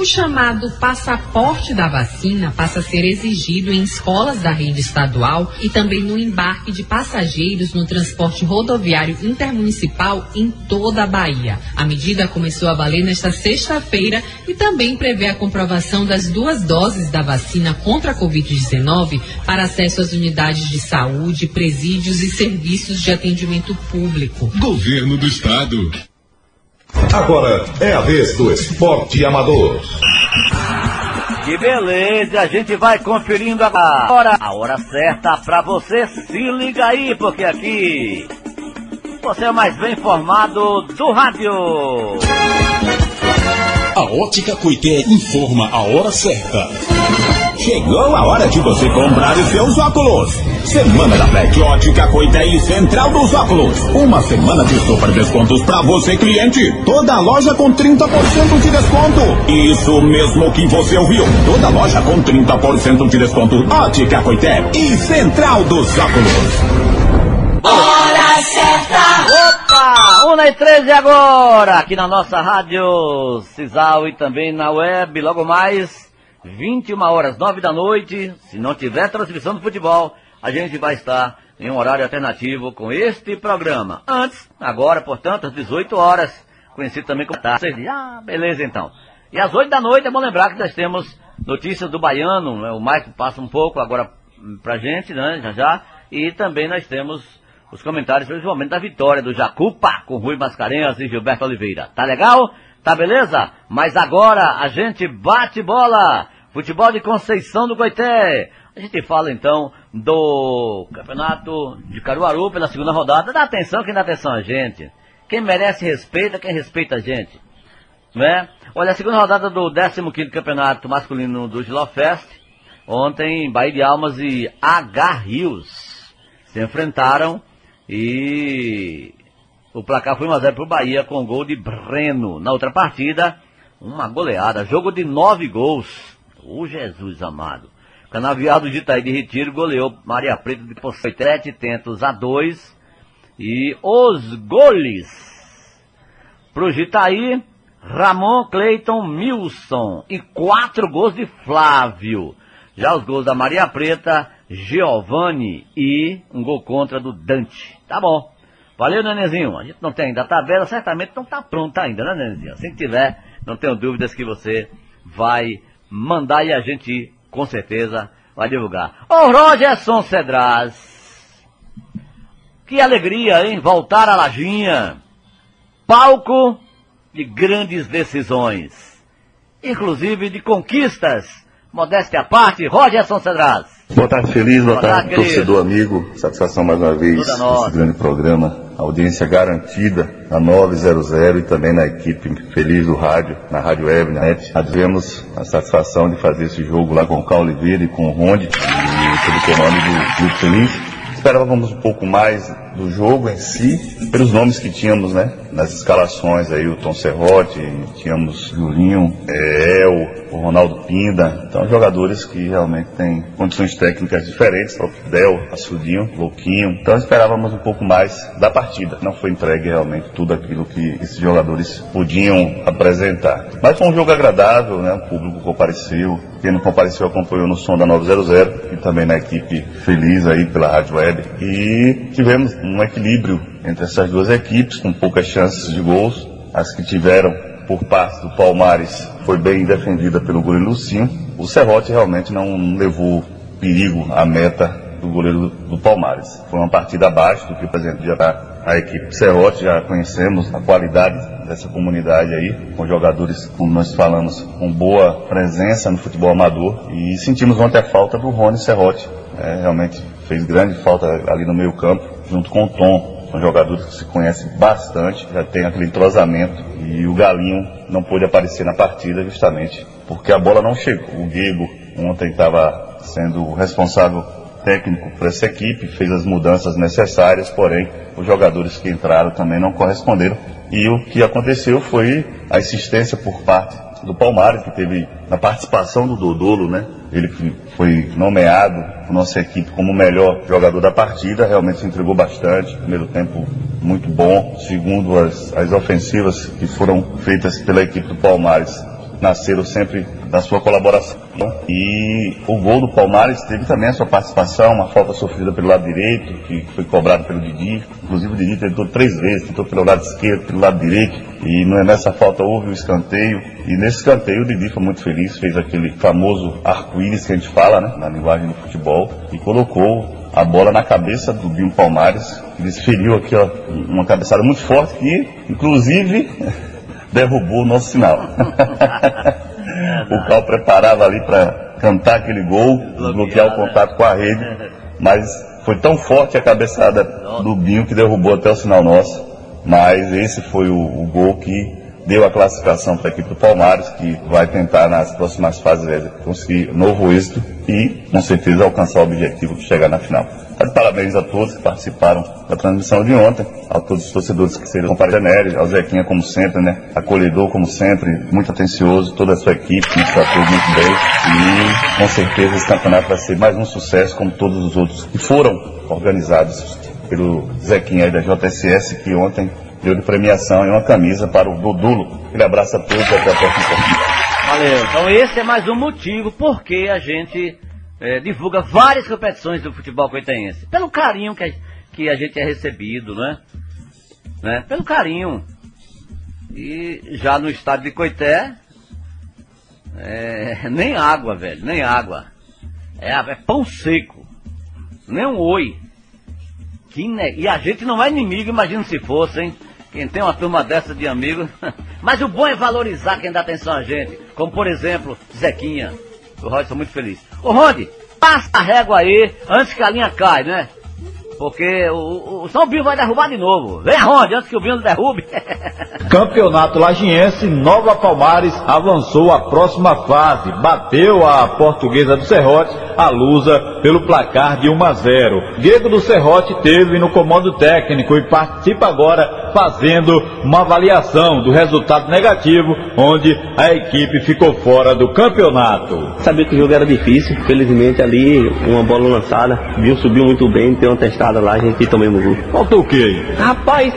O chamado passaporte da vacina passa a ser exigido em escolas da rede estadual e também no embarque de passageiros no transporte rodoviário intermunicipal em toda a Bahia. A medida começou a valer nesta sexta-feira e também prevê a comprovação das duas doses da vacina contra a Covid-19 para acesso às unidades de saúde, presídios e serviços de atendimento público. Governo do Estado. Agora é a vez do esporte amador. Que beleza, a gente vai conferindo agora a hora certa pra você. Se liga aí, porque aqui você é o mais bem informado do rádio. A Ótica Coité informa a hora certa. Chegou a hora de você comprar os seus óculos. Semana da Black Ótica Coité e Central dos Óculos. Uma semana de super descontos para você, cliente. Toda a loja com 30% de desconto. Isso mesmo que você ouviu. Toda a loja com 30% de desconto. Ótica Coité e Central dos Óculos. Hora certa! Opa! 1 e 13 agora, aqui na nossa rádio Cisal e também na web, logo mais, 21 horas 9 da noite, se não tiver transmissão do futebol, a gente vai estar em um horário alternativo com este programa. Antes, agora, portanto, às 18 horas, conhecido também como tarde. Ah, beleza então. E às 8 da noite é bom lembrar que nós temos notícias do Baiano, né? o Mike passa um pouco agora hum, pra gente, né, já já, e também nós temos os comentários, principalmente da vitória do Jacupa, com Rui Mascarenhas e Gilberto Oliveira. Tá legal? Tá beleza? Mas agora a gente bate bola! Futebol de Conceição do Coité. A gente fala então do campeonato de Caruaru pela segunda rodada. Dá atenção quem dá atenção a gente. Quem merece respeita, quem respeita a gente. Né? Olha, a segunda rodada do 15º campeonato masculino do Gilofest. Ontem, Bahia de Almas e H Rios se enfrentaram e o placar foi 1x0 pro Bahia com gol de Breno. Na outra partida, uma goleada, jogo de nove gols. O Jesus amado. Canaviado de Itaí de Retiro goleou Maria Preta de 7 tentos a 2. E os goles pro Gitaí, Ramon, Cleiton, Milson e quatro gols de Flávio. Já os gols da Maria Preta, Giovanni e um gol contra do Dante. Tá bom. Valeu, Nenenzinho. A gente não tem ainda a tabela, certamente não está pronta ainda, né, Nenenzinho? Assim que tiver, não tenho dúvidas que você vai mandar e a gente, com certeza, vai divulgar. Ô, Rogerson Cedraz. Que alegria, hein? Voltar à Lajinha. Palco de grandes decisões. Inclusive de conquistas. Modéstia à parte, Rogerson Cedraz. Boa tarde, feliz, boa, Boa tarde, tarde, torcedor amigo. Satisfação mais uma vez nesse grande programa. Audiência garantida na 900 e também na equipe feliz do rádio, na Rádio Web, na net. Tivemos a satisfação de fazer esse jogo lá com o Carl Oliveira e com o Ronde, e sob o comando do Grupo Feliz. Esperávamos um pouco mais do jogo em si, pelos nomes que tínhamos, né? Nas escalações aí, o Tom Serrote, tínhamos Julinho, é, El, o Ronaldo Pinda. Então, jogadores que realmente têm condições técnicas diferentes, o Del, Açudinho, Louquinho. Então, esperávamos um pouco mais da partida. Não foi entregue realmente tudo aquilo que esses jogadores podiam apresentar. Mas foi um jogo agradável, né? O público compareceu. Quem não compareceu acompanhou no som da 900 e também na equipe feliz aí pela Rádio Web. E tivemos um equilíbrio entre essas duas equipes, com poucas chances de gols. As que tiveram por parte do Palmares foi bem defendida pelo goleiro Lucinho. O Serrote realmente não levou perigo à meta do goleiro do Palmares. Foi uma partida abaixo do que apresentou já a equipe Serrote, já conhecemos a qualidade dessa comunidade aí, com jogadores, como nós falamos, com boa presença no futebol amador e sentimos ontem a falta do Rony Serrote. É, realmente fez grande falta ali no meio campo, junto com o Tom. São jogadores que se conhecem bastante, já tem aquele entrosamento e o Galinho não pôde aparecer na partida justamente porque a bola não chegou. O Diego ontem estava sendo o responsável técnico para essa equipe, fez as mudanças necessárias, porém os jogadores que entraram também não corresponderam. E o que aconteceu foi a insistência por parte do Palmares, que teve na participação do Dodolo, né? Ele que foi nomeado por nossa equipe como o melhor jogador da partida, realmente se entregou bastante. Primeiro tempo muito bom. Segundo, as, as ofensivas que foram feitas pela equipe do Palmares nasceram sempre da sua colaboração. E o gol do Palmares teve também a sua participação, uma falta sofrida pelo lado direito, que foi cobrado pelo Didi. Inclusive o Didi tentou três vezes, tentou pelo lado esquerdo, pelo lado direito. E nessa falta houve o escanteio. E nesse escanteio o Didi foi muito feliz, fez aquele famoso arco-íris que a gente fala, né, na linguagem do futebol, e colocou a bola na cabeça do Binho Palmares. Ele desferiu aqui, ó, uma cabeçada muito forte que, inclusive, <laughs> derrubou o nosso sinal. <laughs> o Cal preparava ali para cantar aquele gol, bloquear o contato com a rede, mas foi tão forte a cabeçada do Binho que derrubou até o sinal nosso. Mas esse foi o, o gol que deu a classificação para a equipe do Palmares, que vai tentar nas próximas fases conseguir novo êxito e, com certeza, alcançar o objetivo de chegar na final. De parabéns a todos que participaram da transmissão de ontem, a todos os torcedores que seriam compareceram, ao Zequinha como sempre, né? Acolhedor como sempre, muito atencioso, toda a sua equipe, que nos tratou muito bem e com certeza esse campeonato vai ser mais um sucesso como todos os outros que foram organizados pelo Zequinha aí da JSS que ontem deu de premiação e uma camisa para o Dodulo. Aquele abraço a todos e até a próxima. Valeu. Então esse é mais um motivo porque a gente é, divulga várias competições do futebol coitaense. Pelo carinho que a, que a gente é recebido, né? né? Pelo carinho. E já no estádio de Coité, é, <laughs> nem água, velho, nem água. É, é pão seco. Nem um oi. Que. E a gente não é inimigo, imagina se fosse, hein? Quem tem uma turma dessa de amigos. <laughs> Mas o bom é valorizar quem dá atenção a gente. Como por exemplo, Zequinha. O Rod está muito feliz. Ô Rod, passa a régua aí antes que a linha caia, né? Porque o, o São Bino vai derrubar de novo. Vem Rod, antes que o Bino derrube. <laughs> Campeonato Lagiense, Nova Palmares avançou à próxima fase. Bateu a portuguesa do Serrote, a Lusa, pelo placar de 1 a 0. Diego do Serrote teve no comando técnico e participa agora fazendo uma avaliação do resultado negativo, onde a equipe ficou fora do campeonato. Sabia que o jogo era difícil, felizmente ali, uma bola lançada, viu, subiu muito bem, tem uma testada lá, a gente tomou gol. Faltou o quê? Rapaz,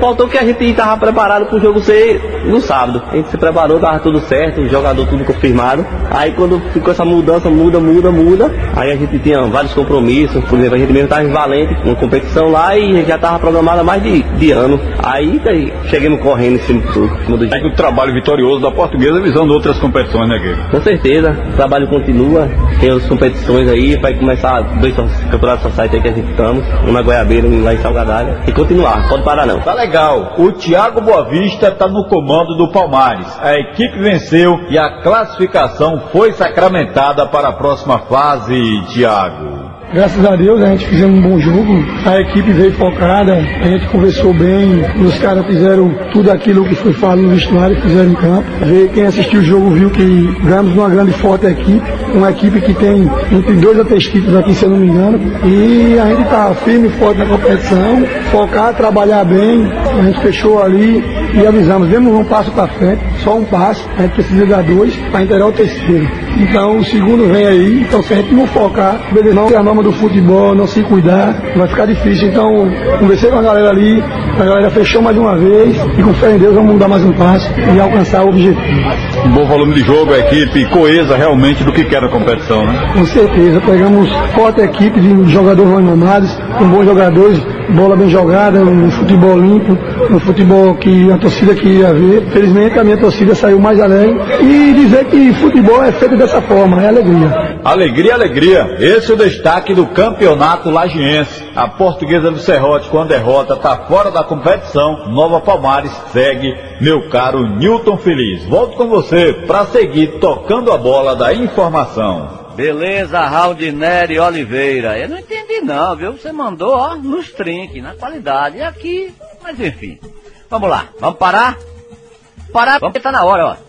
faltou que a gente estava preparado para o jogo ser no sábado. A gente se preparou, tava tudo certo, o jogador tudo confirmado. Aí quando ficou essa mudança, muda, muda, muda, aí a gente tinha vários compromissos, por exemplo, a gente mesmo estava em Valente, uma competição lá e já estava programada há mais de, de ano. Aí, aí chegamos correndo em cima do tudo. É que o trabalho vitorioso da portuguesa visando outras competições, né, Guilherme? Com certeza, o trabalho continua, tem outras competições aí, vai começar dois campeonatos sociais aí que a gente estamos, um na Goiabeira, um lá em Salgadalha, e continuar, pode parar não. Tá legal, o Thiago Boavista está no comando do Palmares, a equipe venceu e a classificação foi sacramentada para a próxima fase, Thiago. Graças a Deus a gente fizemos um bom jogo, a equipe veio focada, a gente conversou bem, os caras fizeram tudo aquilo que foi falado no vestuário, fizeram em campo. Quem assistiu o jogo viu que ganhamos uma grande forte equipe, uma equipe que tem entre dois a três títulos aqui, se eu não me engano, e a gente está firme e forte na competição, focar, trabalhar bem, a gente fechou ali e avisamos, demos um passo para frente, só um passo, a gente precisa dar dois para integrar o terceiro. Então o segundo vem aí, então se a gente não focar, não ter a norma do futebol, não se cuidar, vai ficar difícil. Então, conversei com a galera ali, a galera fechou mais uma vez e com fé em Deus vamos dar mais um passo e alcançar o objetivo. Um bom volume de jogo, a equipe coesa realmente do que quer a competição, né? Com certeza, pegamos forte equipe de jogadores renomados, com bons jogadores, bola bem jogada, um futebol limpo, um futebol que a torcida queria ver. Felizmente a minha torcida saiu mais além e dizer que futebol é feito dessa forma, é alegria. Alegria, alegria. Esse é o destaque do campeonato lagiense. A portuguesa do Serrote, com a derrota, está fora da competição. Nova Palmares segue, meu caro Newton Feliz. Volto com você para seguir tocando a bola da informação. Beleza, Raudineri Oliveira. Eu não entendi não, viu? Você mandou, ó, nos trinques, na qualidade. E aqui, mas enfim. Vamos lá, vamos parar? Parar porque tá na hora, ó.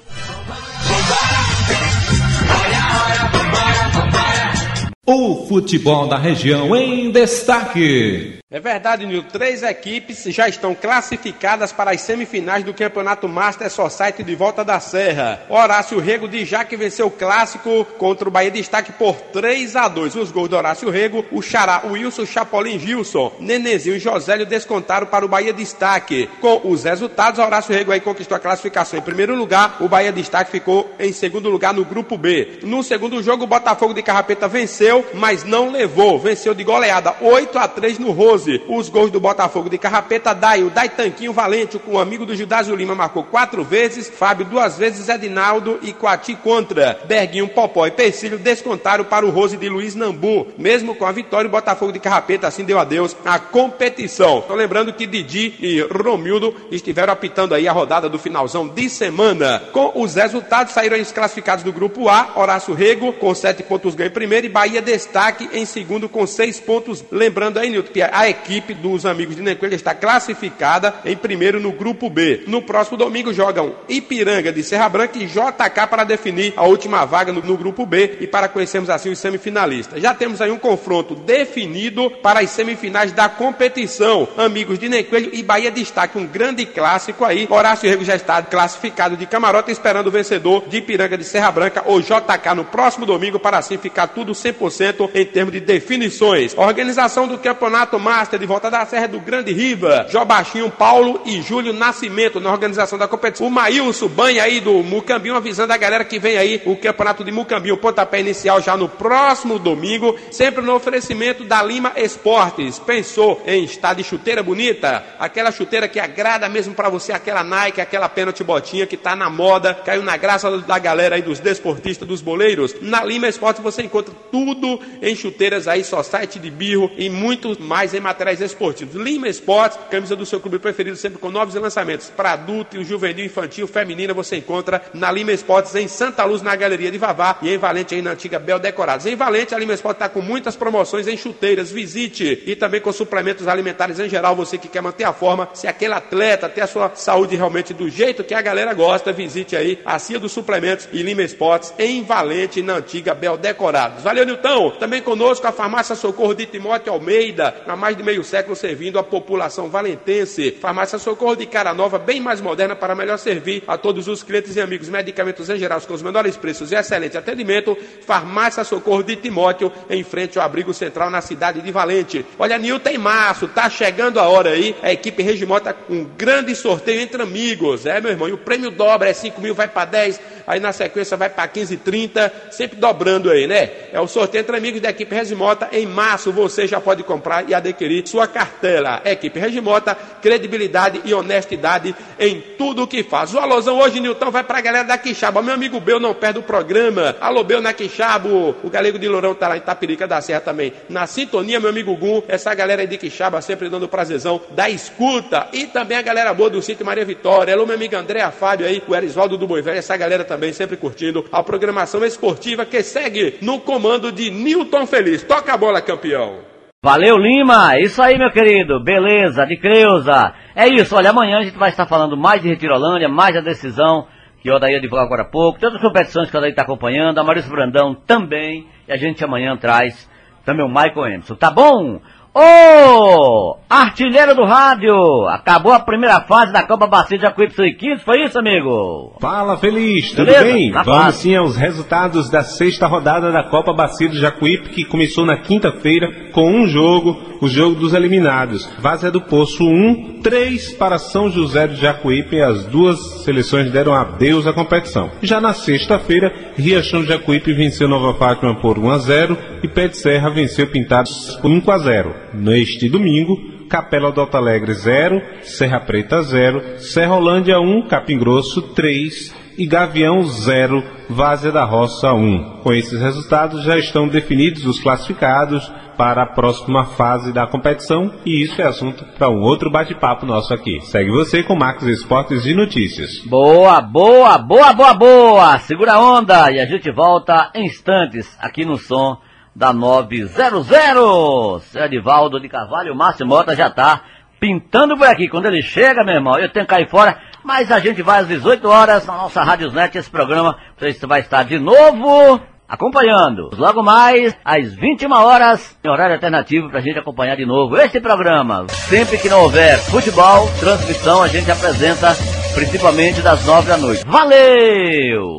O futebol da região em destaque. É verdade, Nil. Três equipes já estão classificadas para as semifinais do Campeonato Master Society de Volta da Serra. Horácio Rego de Jaque venceu o clássico contra o Bahia Destaque por 3 a 2. Os gols do Horácio Rego, o Xará, o Wilson Chapolin Gilson, Nenezinho e Josélio descontaram para o Bahia Destaque. Com os resultados, Horácio Rego aí conquistou a classificação em primeiro lugar, o Bahia Destaque ficou em segundo lugar no grupo B. No segundo jogo, o Botafogo de Carrapeta venceu, mas não levou. Venceu de goleada 8 a 3 no Rose. Os gols do Botafogo de Carrapeta, Dai, o Dai Tanquinho Valente, com o amigo do Judásio Lima, marcou quatro vezes, Fábio duas vezes, Edinaldo e Coati contra. Berguinho, Popó e Percílio descontaram para o Rose de Luiz Nambu. Mesmo com a vitória, o Botafogo de Carrapeta assim deu adeus à competição. Tô lembrando que Didi e Romildo estiveram apitando aí a rodada do finalzão de semana. Com os resultados, saíram os classificados do grupo A, Horácio Rego com sete pontos ganho em primeiro e Bahia destaque em segundo com seis pontos. Lembrando aí, Nilton, que a equipe dos amigos de Necoelha está classificada em primeiro no grupo B. No próximo domingo jogam Ipiranga de Serra Branca e JK para definir a última vaga no, no grupo B e para conhecermos assim os semifinalistas. Já temos aí um confronto definido para as semifinais da competição. Amigos de Necoelho e Bahia destaque um grande clássico aí. Horácio Rego já está classificado de camarote esperando o vencedor de Ipiranga de Serra Branca ou JK no próximo domingo para assim ficar tudo 100% em termos de definições. Organização do Campeonato Master de volta da Serra do Grande Riva, Jobachinho Paulo e Júlio Nascimento na organização da competição. O Maílson Banha aí do Mucambinho avisando a galera que vem aí o campeonato de Mucambinho, pontapé inicial já no próximo domingo, sempre no oferecimento da Lima Esportes. Pensou em estar de chuteira bonita? Aquela chuteira que agrada mesmo para você, aquela Nike, aquela pênalti botinha que tá na moda, caiu na graça da galera aí dos desportistas, dos boleiros. Na Lima Esportes você encontra tudo em chuteiras aí, só site de birro e muito mais em materiais esportivos. Lima Esportes, camisa do seu clube preferido, sempre com novos lançamentos para adulto, juvenil, infantil, feminina, você encontra na Lima Esportes em Santa Luz, na Galeria de Vavá e em Valente, aí na antiga Bel Decorados. Em Valente, a Lima Esportes está com muitas promoções em chuteiras, visite e também com suplementos alimentares em geral, você que quer manter a forma, se aquele atleta ter a sua saúde realmente do jeito que a galera gosta, visite aí a Cia dos Suplementos e Lima Esportes em Valente, na antiga Bel Decorados. Valeu, Nilton! Também conosco a farmácia Socorro de Timóteo Almeida, na mais mais de meio século servindo a população valentense. Farmácia Socorro de cara nova, bem mais moderna para melhor servir a todos os clientes e amigos. Medicamentos em geral com os menores preços e excelente atendimento. Farmácia Socorro de Timóteo, em frente ao abrigo central na cidade de Valente. Olha, Nilton em março, tá chegando a hora aí. A equipe Regimota com um grande sorteio entre amigos. É, meu irmão, e o prêmio dobra, é 5 mil, vai para 10, aí na sequência vai para 15, 30, sempre dobrando aí, né? É o sorteio entre amigos da equipe Regimota. Em março você já pode comprar e adquirir sua cartela. Equipe Regimota, credibilidade e honestidade em tudo o que faz. O alusão hoje, Nilton, vai para a galera da Quixaba. Meu amigo Bel não perde o programa. Alô, Bel na Quixabo. O galego de Lourão tá lá em Tapirica da Serra também. Na sintonia, meu amigo Gum, essa galera aí de Quixaba sempre dando prazerzão da escuta. E também a galera boa do sítio Maria Vitória. Alô, meu amigo André Fábio aí, o Erisvaldo do Boi Velho, essa galera também sempre curtindo a programação esportiva que segue no comando de Newton Feliz. Toca a bola, campeão. Valeu, Lima! Isso aí, meu querido! Beleza, de Creuza! É isso, olha, amanhã a gente vai estar falando mais de Retirolândia, mais da decisão que o Odair divulgou agora há pouco, todas as competições que o Odair está acompanhando, a Maurício Brandão também, e a gente amanhã traz também o Michael Emerson, tá bom? Ô, artilheiro do rádio, acabou a primeira fase da Copa Bacia de Jacuípe Sub-15, foi isso, amigo? Fala, Feliz, tudo Beleza? bem? Na Vamos paz. sim aos resultados da sexta rodada da Copa Bacia do Jacuípe, que começou na quinta-feira com um jogo, o jogo dos eliminados. Vazia do Poço 1, 3 para São José do Jacuípe, e as duas seleções deram adeus à competição. Já na sexta-feira, Riachão do Jacuípe venceu Nova Fátima por 1 a 0 e Pé de Serra venceu Pintados por 5 a 0. Neste domingo, Capela do Alto Alegre 0, Serra Preta 0, Serra Holândia 1, Capim Grosso 3 e Gavião 0, Várzea da Roça 1. Com esses resultados já estão definidos os classificados para a próxima fase da competição e isso é assunto para um outro bate-papo nosso aqui. Segue você com Marcos Esportes e Notícias. Boa, boa, boa, boa, boa! Segura a onda e a gente volta em instantes aqui no som da 900. Seu Edivaldo de Carvalho, o Márcio Mota já tá pintando por aqui. Quando ele chega, meu irmão, eu tenho que cair fora, mas a gente vai às 18 horas na nossa Rádiosnet, esse programa, você vai estar de novo acompanhando. Logo mais, às 21 horas, em horário alternativo pra gente acompanhar de novo este programa. Sempre que não houver futebol, transmissão, a gente apresenta principalmente das 9 da noite. Valeu!